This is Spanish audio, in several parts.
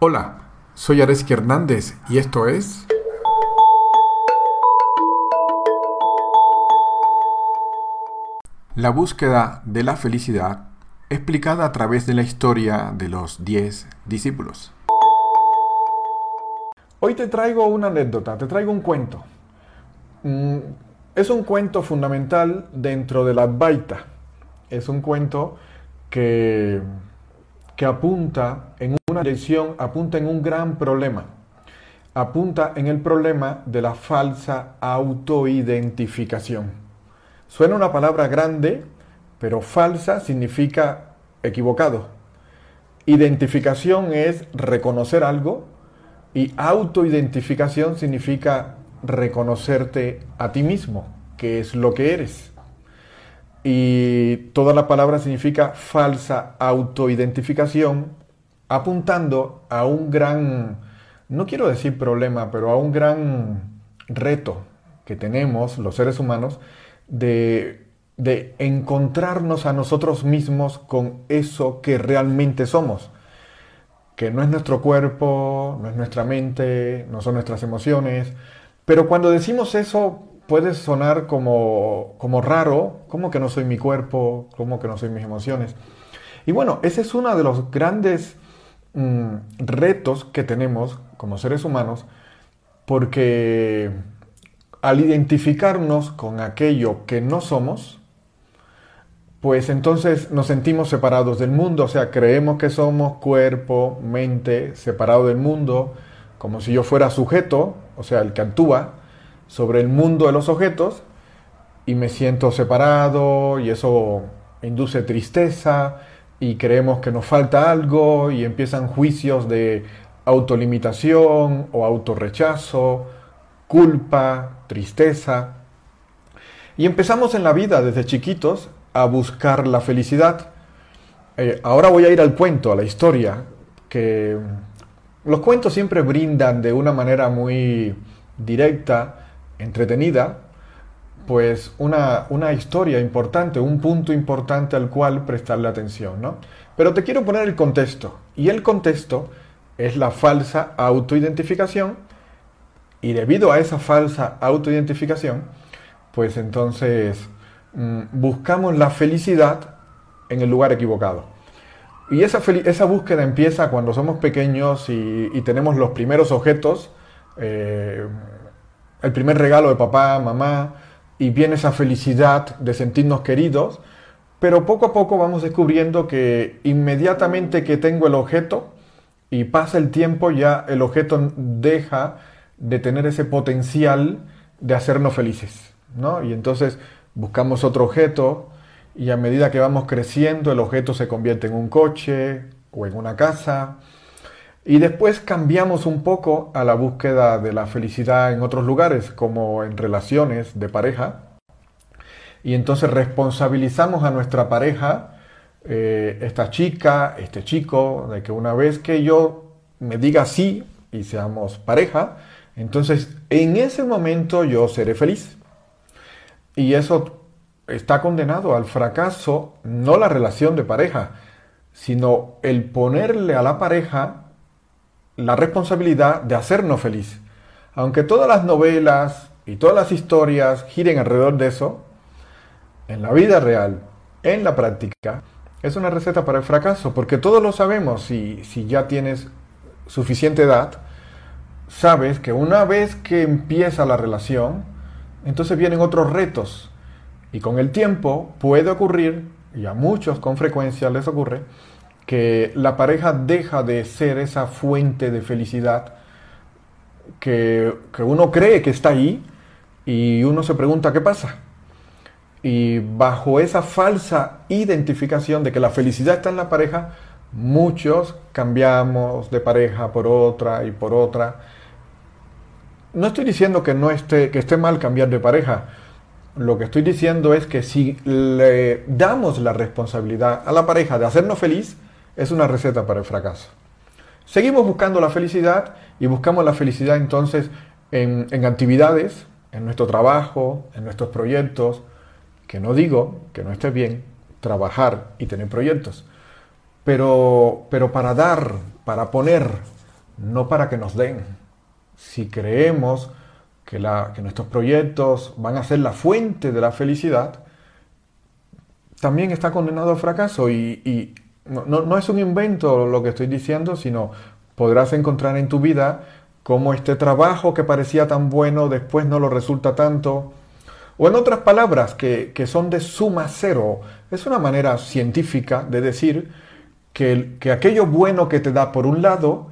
Hola, soy Areski Hernández y esto es... La búsqueda de la felicidad explicada a través de la historia de los diez discípulos. Hoy te traigo una anécdota, te traigo un cuento. Mm, es un cuento fundamental dentro de la Advaita. Es un cuento que, que apunta en una dirección, apunta en un gran problema. Apunta en el problema de la falsa autoidentificación. Suena una palabra grande, pero falsa significa equivocado. Identificación es reconocer algo y autoidentificación significa reconocerte a ti mismo, que es lo que eres. Y toda la palabra significa falsa autoidentificación, apuntando a un gran, no quiero decir problema, pero a un gran reto que tenemos los seres humanos de, de encontrarnos a nosotros mismos con eso que realmente somos que no es nuestro cuerpo, no es nuestra mente, no son nuestras emociones, pero cuando decimos eso puede sonar como, como raro, como que no soy mi cuerpo, como que no soy mis emociones. Y bueno, ese es uno de los grandes mm, retos que tenemos como seres humanos, porque al identificarnos con aquello que no somos, pues entonces nos sentimos separados del mundo, o sea, creemos que somos cuerpo, mente, separado del mundo, como si yo fuera sujeto, o sea, el que actúa sobre el mundo de los objetos, y me siento separado y eso induce tristeza y creemos que nos falta algo y empiezan juicios de autolimitación o autorrechazo, culpa, tristeza. Y empezamos en la vida desde chiquitos a buscar la felicidad. Eh, ahora voy a ir al cuento, a la historia, que los cuentos siempre brindan de una manera muy directa, entretenida, pues una, una, historia importante, un punto importante al cual prestarle atención, ¿no? Pero te quiero poner el contexto, y el contexto es la falsa autoidentificación, y debido a esa falsa autoidentificación, pues entonces mm, buscamos la felicidad en el lugar equivocado. Y esa, esa búsqueda empieza cuando somos pequeños y, tenemos los primeros objetos, eh, el primer regalo de papá, mamá, y viene esa felicidad de sentirnos queridos, pero poco a poco vamos descubriendo que inmediatamente que tengo el objeto y pasa el tiempo, ya el objeto deja de tener ese potencial de hacernos felices, ¿no? Y entonces buscamos otro objeto, y a medida que vamos creciendo el objeto se convierte en un coche o en una casa. Y después cambiamos un poco a la búsqueda de la felicidad en otros lugares, como en relaciones de pareja. Y entonces responsabilizamos a nuestra pareja, eh, esta chica, este chico, de que una vez que yo me diga sí y seamos pareja, entonces en ese momento yo seré feliz. Y eso está condenado al fracaso no la relación de pareja, sino el ponerle a la pareja la responsabilidad de hacernos feliz. Aunque todas las novelas y todas las historias giren alrededor de eso, en la vida real, en la práctica, es una receta para el fracaso, porque todos lo sabemos, si, si ya tienes suficiente edad, sabes que una vez que empieza la relación, entonces vienen otros retos y con el tiempo puede ocurrir, y a muchos con frecuencia les ocurre, que la pareja deja de ser esa fuente de felicidad que, uno cree que está ahí y uno se pregunta qué pasa. Y bajo esa falsa identificación de que la felicidad está en la pareja, muchos cambiamos de pareja por otra y por otra. No estoy diciendo que no esté, que esté mal cambiar de pareja, lo que estoy diciendo es que si le damos la responsabilidad a la pareja de hacernos feliz, es una receta para el fracaso. Seguimos buscando la felicidad y buscamos la felicidad entonces en, en actividades, en nuestro trabajo, en nuestros proyectos, que no digo que no esté bien trabajar y tener proyectos, pero, pero para dar, para poner no para que nos den. Si creemos que, nuestros proyectos van a ser la fuente de la felicidad, también está condenado al fracaso y, no, no, es un invento lo que estoy diciendo, sino podrás encontrar en tu vida cómo este trabajo que parecía tan bueno después no lo resulta tanto. O en otras palabras, que, que son de suma cero. Es una manera científica de decir que, que aquello bueno que te da por un lado,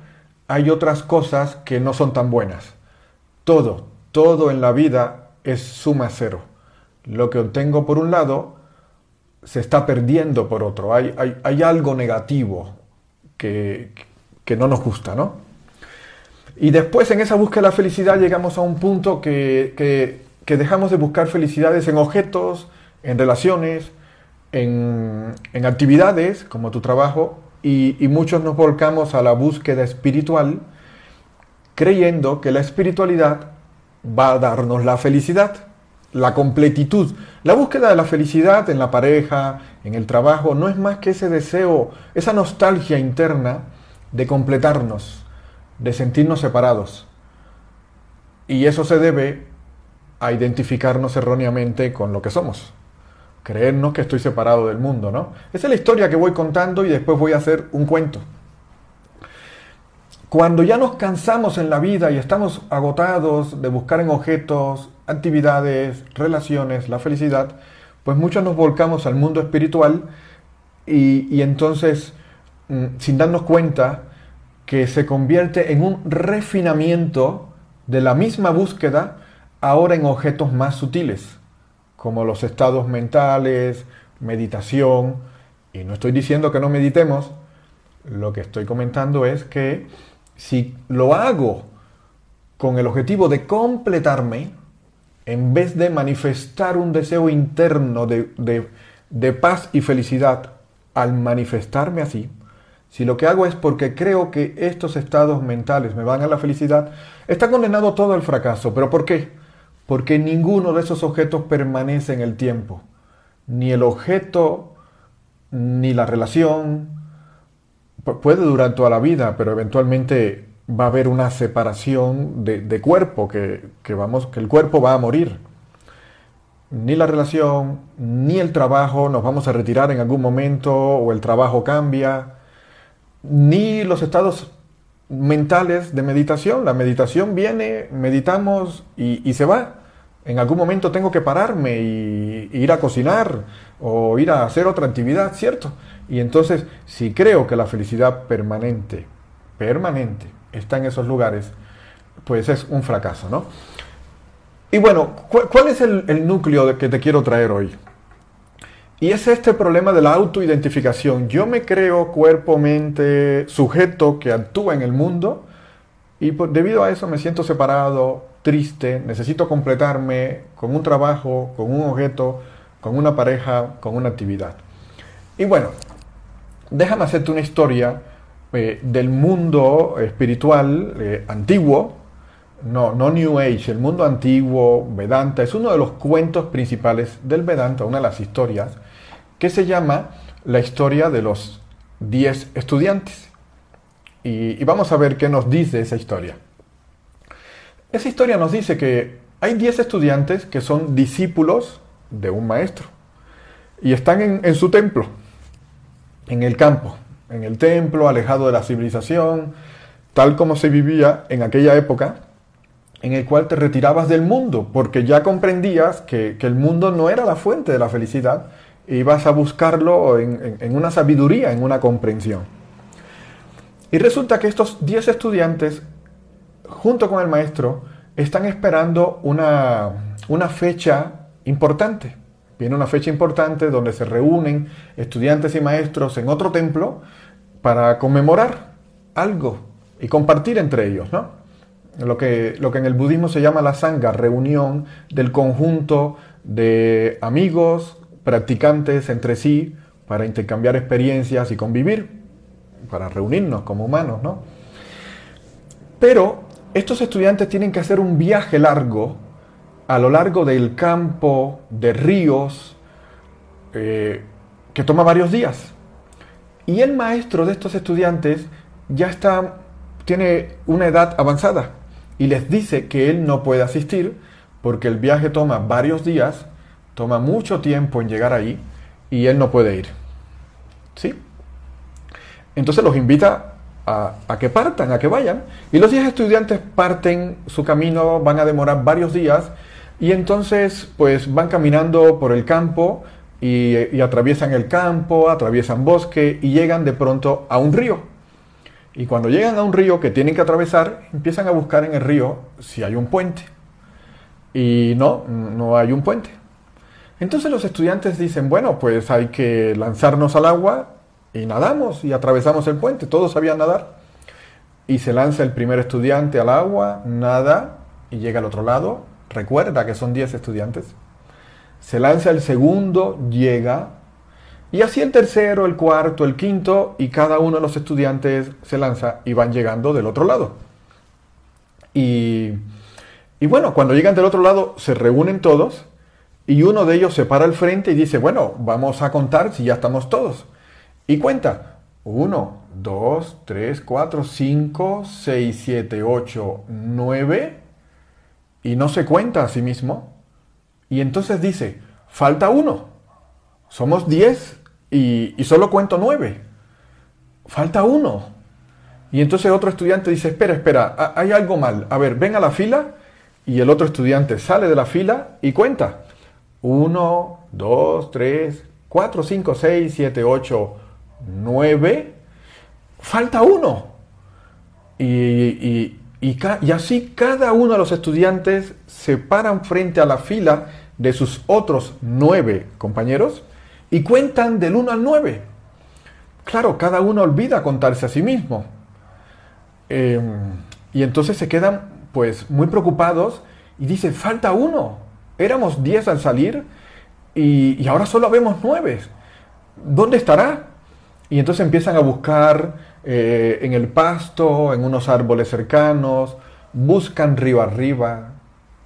hay otras cosas que no son tan buenas. Todo, todo en la vida es suma cero. Lo que obtengo por un lado se está perdiendo por otro. Hay, hay, algo negativo que, que, no nos gusta, ¿no? Y después en esa búsqueda de la felicidad llegamos a un punto que, que, que dejamos de buscar felicidades en objetos, en relaciones, en, en actividades como tu trabajo y, muchos nos volcamos a la búsqueda espiritual creyendo que la espiritualidad va a darnos la felicidad, la completitud. La búsqueda de la felicidad en la pareja, en el trabajo, no es más que ese deseo, esa nostalgia interna de completarnos, de sentirnos separados. Y eso se debe a identificarnos erróneamente con lo que somos creernos que estoy separado del mundo, ¿no? Esa es la historia que voy contando y después voy a hacer un cuento. Cuando ya nos cansamos en la vida y estamos agotados de buscar en objetos, actividades, relaciones, la felicidad, pues muchos nos volcamos al mundo espiritual y, entonces, mm, sin darnos cuenta, que se convierte en un refinamiento de la misma búsqueda, ahora en objetos más sutiles como los estados mentales, meditación, y no estoy diciendo que no meditemos, lo que estoy comentando es que si lo hago con el objetivo de completarme, en vez de manifestar un deseo interno de, paz y felicidad al manifestarme así, si lo que hago es porque creo que estos estados mentales me van a la felicidad, está condenado todo al fracaso. ¿Pero por qué? porque ninguno de esos objetos permanece en el tiempo. Ni el objeto, ni la relación. puede durar toda la vida, pero eventualmente va a haber una separación de, cuerpo, que, vamos, que el cuerpo va a morir. Ni la relación, ni el trabajo, nos vamos a retirar en algún momento o el trabajo cambia, ni los estados mentales de meditación. La meditación viene, meditamos y, se va. En algún momento tengo que pararme y, ir a cocinar o ir a hacer otra actividad, ¿cierto? Y entonces, si creo que la felicidad permanente, permanente, está en esos lugares, pues es un fracaso, ¿no? Y bueno, ¿cuál, es el, núcleo que te quiero traer hoy? Y es este problema de la autoidentificación. Yo me creo cuerpo, mente, sujeto que actúa en el mundo y debido a eso me siento separado, triste, necesito completarme con un trabajo, con un objeto, con una pareja, con una actividad. Y bueno, déjame hacerte una historia eh, del mundo espiritual eh, antiguo, no, no New Age, el mundo antiguo, Vedanta, es uno de los cuentos principales del Vedanta, una de las historias, que se llama la historia de los 10 estudiantes. Y, vamos a ver qué nos dice esa historia. Esa historia nos dice que hay 10 estudiantes que son discípulos de un maestro y están en su templo, en el campo, en el templo, alejado de la civilización, tal como se vivía en aquella época, en el cual te retirabas del mundo, porque ya comprendías que, que, el mundo no era la fuente de la felicidad, y vas a buscarlo en, una sabiduría, en una comprensión. Y resulta que estos 10 estudiantes, junto con el maestro, están esperando una, una fecha importante. Viene una fecha importante donde se reúnen estudiantes y maestros en otro templo para conmemorar algo y compartir entre ellos, ¿no? Lo que, lo que en el budismo se llama la sangha, reunión del conjunto de amigos, practicantes entre sí para intercambiar experiencias y convivir, para reunirnos como humanos, ¿no? Pero estos estudiantes tienen que hacer un viaje largo a lo largo del campo, de ríos, eh, que toma varios días. Y el maestro de estos estudiantes ya está tiene una edad avanzada y les dice que él no puede asistir porque el viaje toma varios días, toma mucho tiempo en llegar ahí y él no puede ir. ¿Sí? Entonces los invita a, a, que partan, a que vayan. Y los 10 estudiantes parten su camino, van a demorar varios días y entonces pues van caminando por el campo y, atraviesan el campo, atraviesan bosque y llegan de pronto a un río. Y cuando llegan a un río que tienen que atravesar, empiezan a buscar en el río si hay un puente. Y no, no hay un puente. Entonces los estudiantes dicen, bueno, pues hay que lanzarnos al agua y nadamos y atravesamos el puente. Todos sabían nadar. Y se lanza el primer estudiante al agua, nada y llega al otro lado. Recuerda que son 10 estudiantes. Se lanza el segundo, llega. Y así el tercero, el cuarto, el quinto y cada uno de los estudiantes se lanza y van llegando del otro lado. Y, bueno, cuando llegan del otro lado se reúnen todos y uno de ellos se para al frente y dice, bueno, vamos a contar si ya estamos todos. Y cuenta, 1, 2, 3, 4, 5, 6, 7, 8, 9, y no se cuenta a sí mismo. Y entonces dice, falta uno, somos 10 y, y solo cuento 9, falta uno. Y entonces otro estudiante dice, espera, espera, hay algo mal. A ver, ven a la fila. Y el otro estudiante sale de la fila y cuenta. 1, 2, 3, 4, 5, 6, 7, 8, 9. Falta uno. Y, y, así cada uno de los estudiantes se paran frente a la fila de sus otros nueve compañeros y cuentan del 1 al 9. Claro, cada uno olvida contarse a sí mismo. Eh, y entonces se quedan pues muy preocupados y dicen, falta uno. Éramos 10 al salir y, ahora solo vemos 9. ¿Dónde estará? Y entonces empiezan a buscar eh, en el pasto, en unos árboles cercanos, buscan río arriba,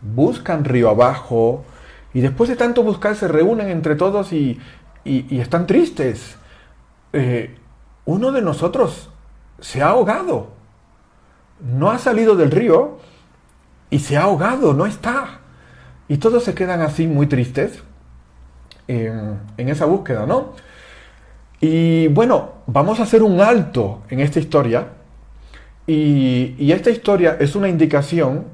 buscan río abajo, y después de tanto buscar se reúnen entre todos y, y, están tristes. Eh, uno de nosotros se ha ahogado, no ha salido del río y se ha ahogado, no está. Y todos se quedan así muy tristes en esa búsqueda, ¿no? Y bueno, vamos a hacer un alto en esta historia. Y, esta historia es una indicación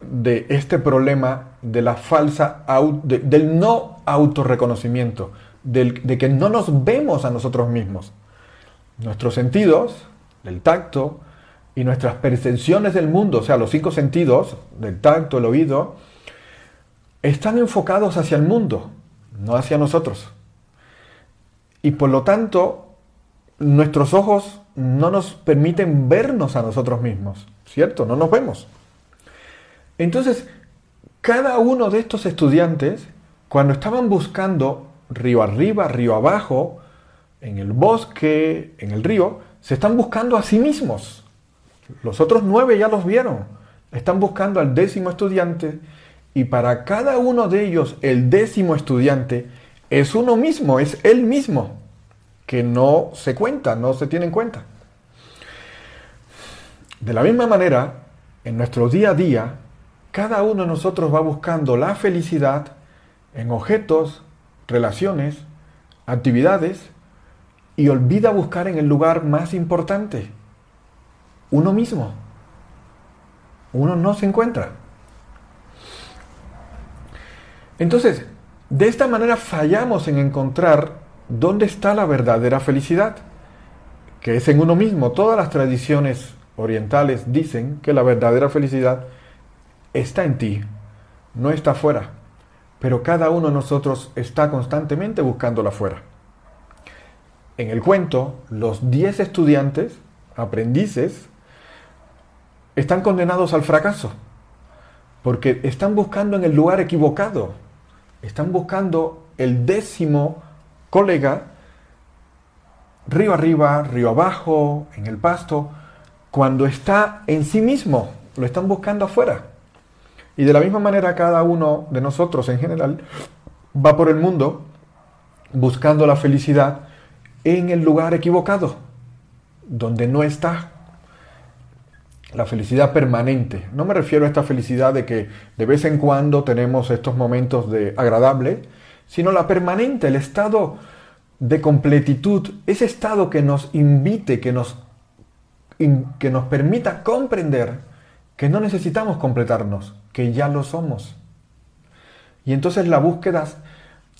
de este problema de la falsa, de, del no autorreconocimiento, de que no nos vemos a nosotros mismos. Nuestros sentidos, el tacto y nuestras percepciones del mundo, o sea, los cinco sentidos, del tacto, el oído, están enfocados hacia el mundo, no hacia nosotros. Y por lo tanto, nuestros ojos no nos permiten vernos a nosotros mismos, ¿cierto? No nos vemos. Entonces, cada uno de estos estudiantes, cuando estaban buscando río arriba, río abajo, en el bosque, en el río, se están buscando a sí mismos. Los otros nueve ya los vieron. Están buscando al décimo estudiante y para cada uno de ellos el décimo estudiante es uno mismo, es él mismo, que no se cuenta, no se tiene en cuenta. De la misma manera, en nuestro día a día, cada uno de nosotros va buscando la felicidad en objetos, relaciones, actividades, y olvida buscar en el lugar más importante, uno mismo. Uno no se encuentra. Entonces, de esta manera fallamos en encontrar dónde está la verdadera felicidad, que es en uno mismo. Todas las tradiciones orientales dicen que la verdadera felicidad está en ti, no está afuera, pero cada uno de nosotros está constantemente buscándola afuera. En el cuento, los 10 estudiantes, aprendices, están condenados al fracaso, porque están buscando en el lugar equivocado están buscando el décimo colega río arriba, río abajo, en el pasto, cuando está en sí mismo, lo están buscando afuera. Y de la misma manera cada uno de nosotros en general va por el mundo buscando la felicidad en el lugar equivocado, donde no está. La felicidad permanente. No me refiero a esta felicidad de que de vez en cuando tenemos estos momentos de agradable, sino la permanente, el estado de completitud, ese estado que nos invite, que nos, que nos permita comprender que no necesitamos completarnos, que ya lo somos. Y entonces la búsqueda,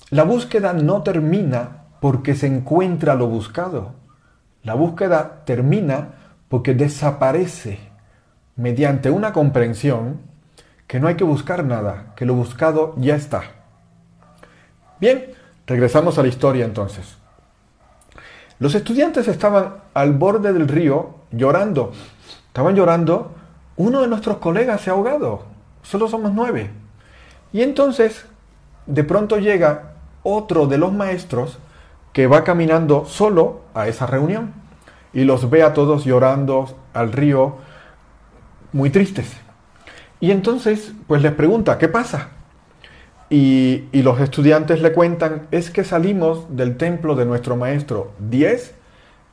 la búsqueda no termina porque se encuentra lo buscado. La búsqueda termina porque desaparece mediante una comprensión que no hay que buscar nada, que lo buscado ya está. Bien, regresamos a la historia entonces. Los estudiantes estaban al borde del río llorando. Estaban llorando. Uno de nuestros colegas se ha ahogado. Solo somos nueve. Y entonces, de pronto llega otro de los maestros que va caminando solo a esa reunión y los ve a todos llorando al río, muy tristes. Y entonces, pues les pregunta, ¿qué pasa? Y, los estudiantes le cuentan, es que salimos del templo de nuestro maestro 10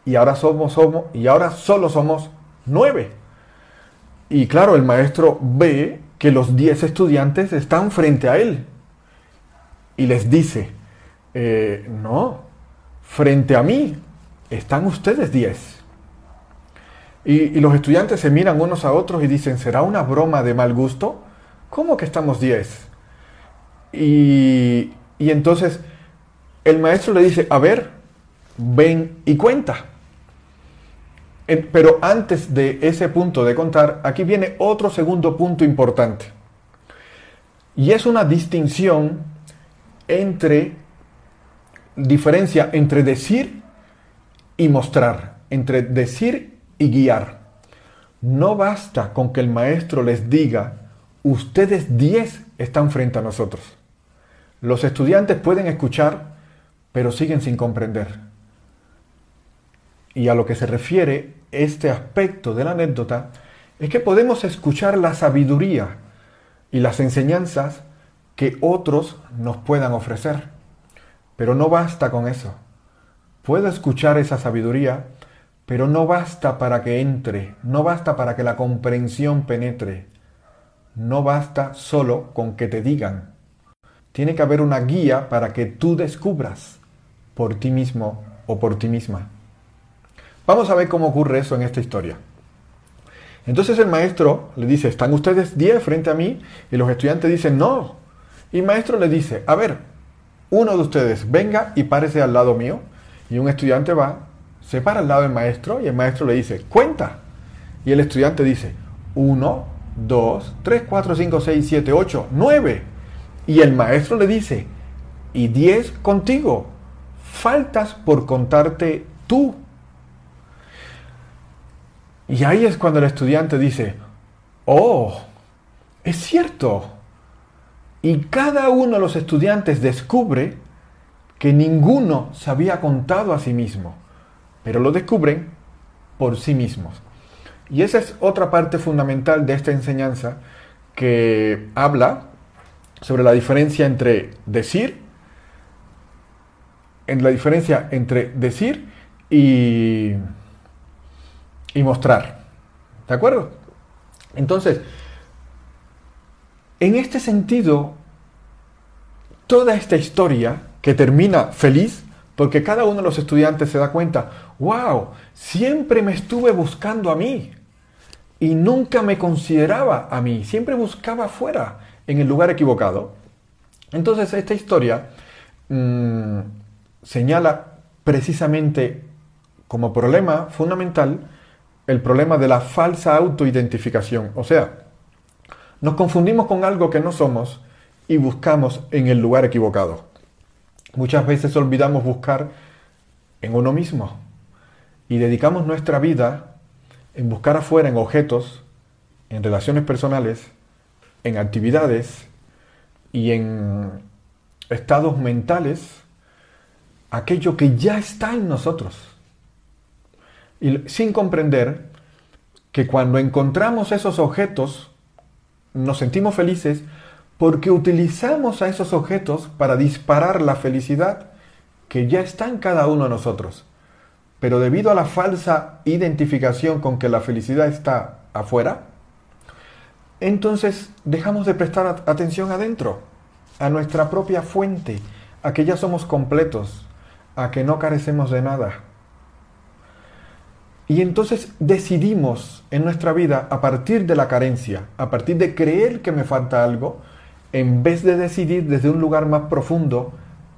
y ahora, somos, somos, y ahora solo somos 9. Y claro, el maestro ve que los 10 estudiantes están frente a él y les dice, eh, no, frente a mí están ustedes 10. Y, los estudiantes se miran unos a otros y dicen, ¿será una broma de mal gusto? ¿Cómo que estamos 10? Y, y entonces el maestro le dice, a ver, ven y cuenta. Pero antes de ese punto de contar, aquí viene otro segundo punto importante. Y es una distinción entre, diferencia entre decir y mostrar, entre decir y guiar. No basta con que el maestro les diga, ustedes diez están frente a nosotros. Los estudiantes pueden escuchar, pero siguen sin comprender. Y a lo que se refiere este aspecto de la anécdota es que podemos escuchar la sabiduría y las enseñanzas que otros nos puedan ofrecer. Pero no basta con eso. Puedo escuchar esa sabiduría, pero no basta para que entre, no basta para que la comprensión penetre, no basta solo con que te digan. Tiene que haber una guía para que tú descubras por ti mismo o por ti misma. Vamos a ver cómo ocurre eso en esta historia. Entonces el maestro le dice, ¿están ustedes 10 frente a mí? Y los estudiantes dicen, no. Y el maestro le dice, a ver, uno de ustedes venga y párese al lado mío. Y un estudiante va se para al lado del maestro y el maestro le dice, cuenta. Y el estudiante dice, 1, 2, 3, 4, 5, 6, 7, 8, 9. Y el maestro le dice, y 10 contigo. Faltas por contarte tú. Y ahí es cuando el estudiante dice, oh, es cierto. Y cada uno de los estudiantes descubre que ninguno se había contado a sí mismo pero lo descubren por sí mismos. Y esa es otra parte fundamental de esta enseñanza que habla sobre la diferencia entre decir, en la diferencia entre decir y, y mostrar. ¿De acuerdo? Entonces, en este sentido, toda esta historia que termina feliz, porque cada uno de los estudiantes se da cuenta, wow, siempre me estuve buscando a mí y nunca me consideraba a mí, siempre buscaba afuera, en el lugar equivocado. Entonces esta historia mm, señala precisamente como problema fundamental el problema de la falsa autoidentificación. O sea, nos confundimos con algo que no somos y buscamos en el lugar equivocado. Muchas veces olvidamos buscar en uno mismo y dedicamos nuestra vida en buscar afuera en objetos, en relaciones personales, en actividades y en estados mentales aquello que ya está en nosotros. Y sin comprender que cuando encontramos esos objetos nos sentimos felices porque utilizamos a esos objetos para disparar la felicidad que ya está en cada uno de nosotros. Pero debido a la falsa identificación con que la felicidad está afuera, entonces dejamos de prestar atención adentro, a nuestra propia fuente, a que ya somos completos, a que no carecemos de nada. Y entonces decidimos en nuestra vida, a partir de la carencia, a partir de creer que me falta algo, en vez de decidir desde un lugar más profundo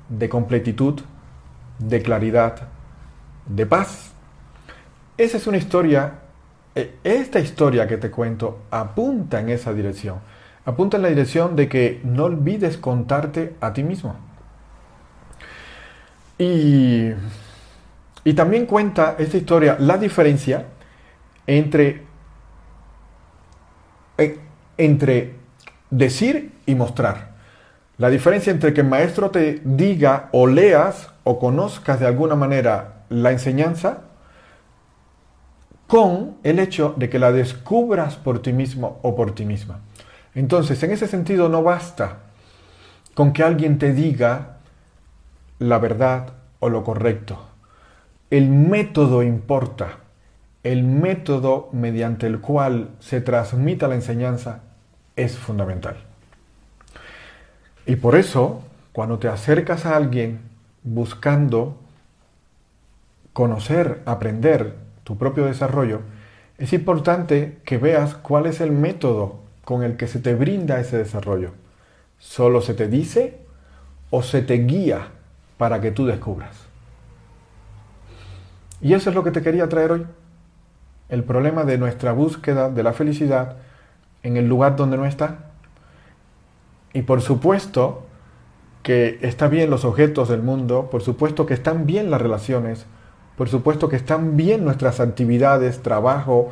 de completitud, de claridad, de paz. Esa es una historia, e, esta historia que te cuento apunta en esa dirección. Apunta en la dirección de que no olvides contarte a ti mismo. Y, y también cuenta esta historia la diferencia entre, e, entre decir y mostrar. La diferencia entre que el maestro te diga o leas o conozcas de alguna manera la enseñanza con el hecho de que la descubras por ti mismo o por ti misma. Entonces, en ese sentido no basta con que alguien te diga la verdad o lo correcto. El método importa. El método mediante el cual se transmita la enseñanza es fundamental. Y por eso, cuando te acercas a alguien buscando conocer, aprender tu propio desarrollo, es importante que veas cuál es el método con el que se te brinda ese desarrollo. ¿Solo se te dice o se te guía para que tú descubras? Y eso es lo que te quería traer hoy. El problema de nuestra búsqueda de la felicidad en el lugar donde no está. Y por supuesto que está bien los objetos del mundo, por supuesto que están bien las relaciones, por supuesto que están bien nuestras actividades, trabajo,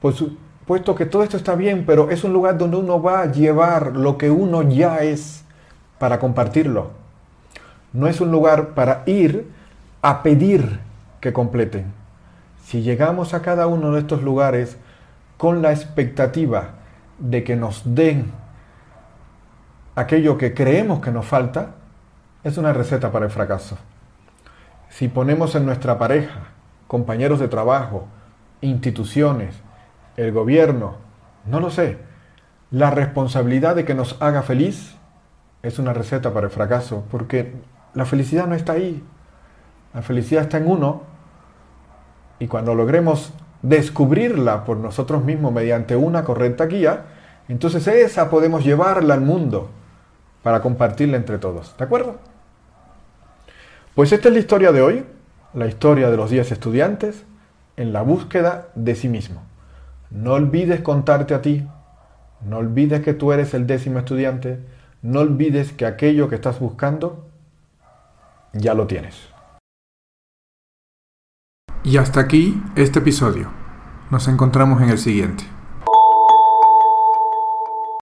por supuesto que todo esto está bien, pero es un lugar donde uno va a llevar lo que uno ya es para compartirlo. No es un lugar para ir a pedir que completen. Si llegamos a cada uno de estos lugares con la expectativa de que nos den aquello que creemos que nos falta, es una receta para el fracaso. Si ponemos en nuestra pareja, compañeros de trabajo, instituciones, el gobierno, no lo sé, la responsabilidad de que nos haga feliz, es una receta para el fracaso, porque la felicidad no está ahí. La felicidad está en uno y cuando logremos descubrirla por nosotros mismos mediante una correcta guía, entonces esa podemos llevarla al mundo para compartirla entre todos. ¿De acuerdo? Pues esta es la historia de hoy, la historia de los 10 estudiantes en la búsqueda de sí mismo. No olvides contarte a ti, no olvides que tú eres el décimo estudiante, no olvides que aquello que estás buscando ya lo tienes. Y hasta aquí este episodio. Nos encontramos en el siguiente.